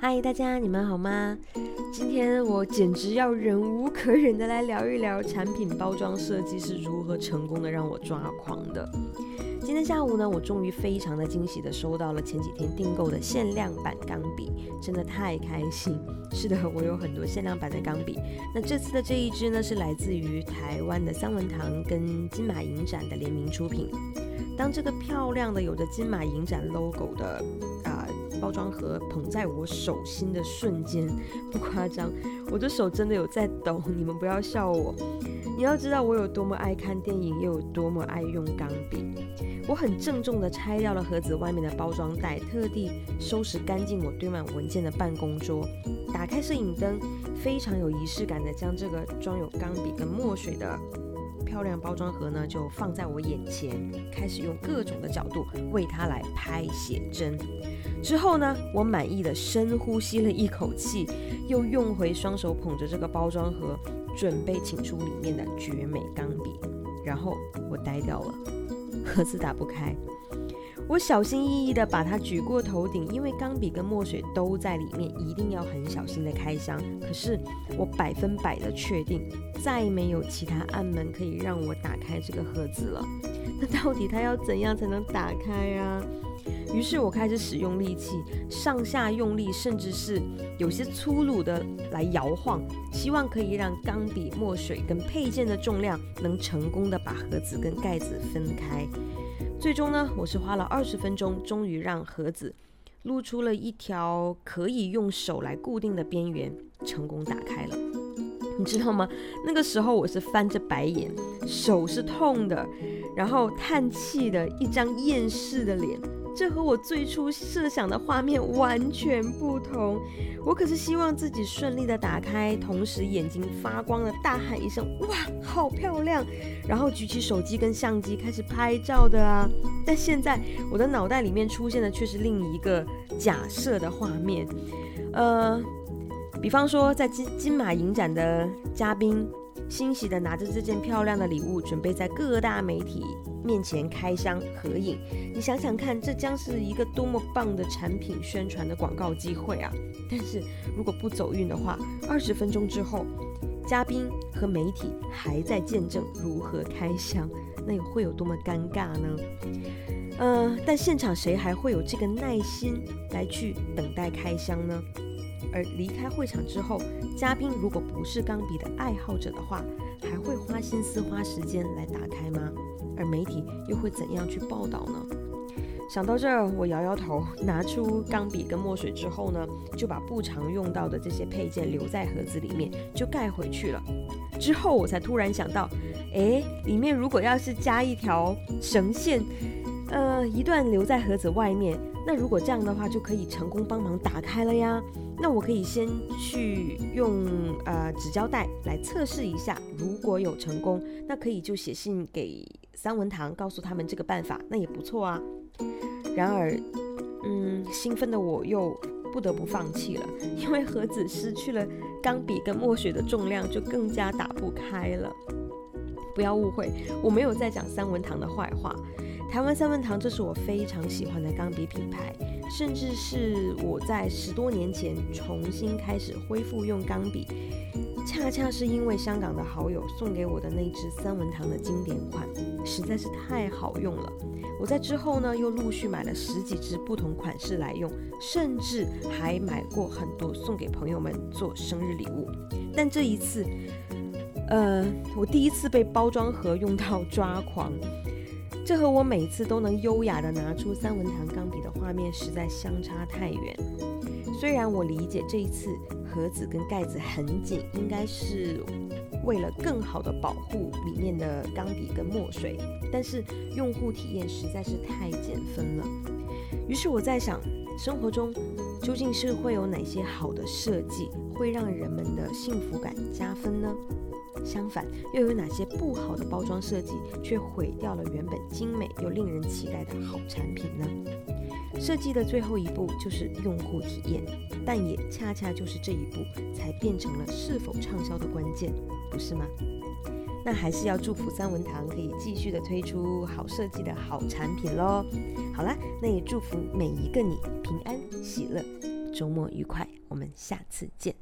嗨，大家你们好吗？今天我简直要忍无可忍的来聊一聊产品包装设计是如何成功的让我抓狂的。今天下午呢，我终于非常的惊喜的收到了前几天订购的限量版钢笔，真的太开心。是的，我有很多限量版的钢笔。那这次的这一支呢，是来自于台湾的三文堂跟金马影展的联名出品。当这个漂亮的有着金马影展 logo 的。包装盒捧在我手心的瞬间，不夸张，我的手真的有在抖。你们不要笑我。你要知道我有多么爱看电影，又有多么爱用钢笔。我很郑重地拆掉了盒子外面的包装袋，特地收拾干净我堆满文件的办公桌，打开摄影灯，非常有仪式感的将这个装有钢笔跟墨水的。漂亮包装盒呢，就放在我眼前，开始用各种的角度为它来拍写真。之后呢，我满意的深呼吸了一口气，又用回双手捧着这个包装盒，准备请出里面的绝美钢笔。然后我呆掉了，盒子打不开。我小心翼翼地把它举过头顶，因为钢笔跟墨水都在里面，一定要很小心的开箱。可是我百分百的确定，再没有其他暗门可以让我打开这个盒子了。那到底它要怎样才能打开啊？于是我开始使用力气，上下用力，甚至是有些粗鲁的来摇晃，希望可以让钢笔、墨水跟配件的重量能成功的把盒子跟盖子分开。最终呢，我是花了二十分钟，终于让盒子露出了一条可以用手来固定的边缘，成功打开了。你知道吗？那个时候我是翻着白眼，手是痛的，然后叹气的一张厌世的脸。这和我最初设想的画面完全不同。我可是希望自己顺利的打开，同时眼睛发光的大喊一声“哇，好漂亮”，然后举起手机跟相机开始拍照的啊。但现在我的脑袋里面出现的却是另一个假设的画面，呃，比方说在金金马影展的嘉宾。欣喜的拿着这件漂亮的礼物，准备在各大媒体面前开箱合影。你想想看，这将是一个多么棒的产品宣传的广告机会啊！但是如果不走运的话，二十分钟之后，嘉宾和媒体还在见证如何开箱，那又会有多么尴尬呢？呃，但现场谁还会有这个耐心来去等待开箱呢？而离开会场之后，嘉宾如果不是钢笔的爱好者的话，还会花心思、花时间来打开吗？而媒体又会怎样去报道呢？想到这儿，我摇摇头，拿出钢笔跟墨水之后呢，就把不常用到的这些配件留在盒子里面，就盖回去了。之后我才突然想到，诶，里面如果要是加一条绳线，呃，一段留在盒子外面，那如果这样的话，就可以成功帮忙打开了呀。那我可以先去用呃纸胶带来测试一下，如果有成功，那可以就写信给三文堂，告诉他们这个办法，那也不错啊。然而，嗯，兴奋的我又不得不放弃了，因为盒子失去了钢笔跟墨水的重量，就更加打不开了。不要误会，我没有在讲三文堂的坏话。台湾三文堂，这是我非常喜欢的钢笔品牌。甚至是我在十多年前重新开始恢复用钢笔，恰恰是因为香港的好友送给我的那支三文堂的经典款，实在是太好用了。我在之后呢，又陆续买了十几支不同款式来用，甚至还买过很多送给朋友们做生日礼物。但这一次，呃，我第一次被包装盒用到抓狂。这和我每次都能优雅地拿出三文堂钢笔的画面实在相差太远。虽然我理解这一次盒子跟盖子很紧，应该是为了更好的保护里面的钢笔跟墨水，但是用户体验实在是太减分了。于是我在想，生活中究竟是会有哪些好的设计会让人们的幸福感加分呢？相反，又有哪些不好的包装设计，却毁掉了原本精美又令人期待的好产品呢？设计的最后一步就是用户体验，但也恰恰就是这一步，才变成了是否畅销的关键，不是吗？那还是要祝福三文堂可以继续的推出好设计的好产品喽。好啦，那也祝福每一个你平安喜乐。周末愉快，我们下次见。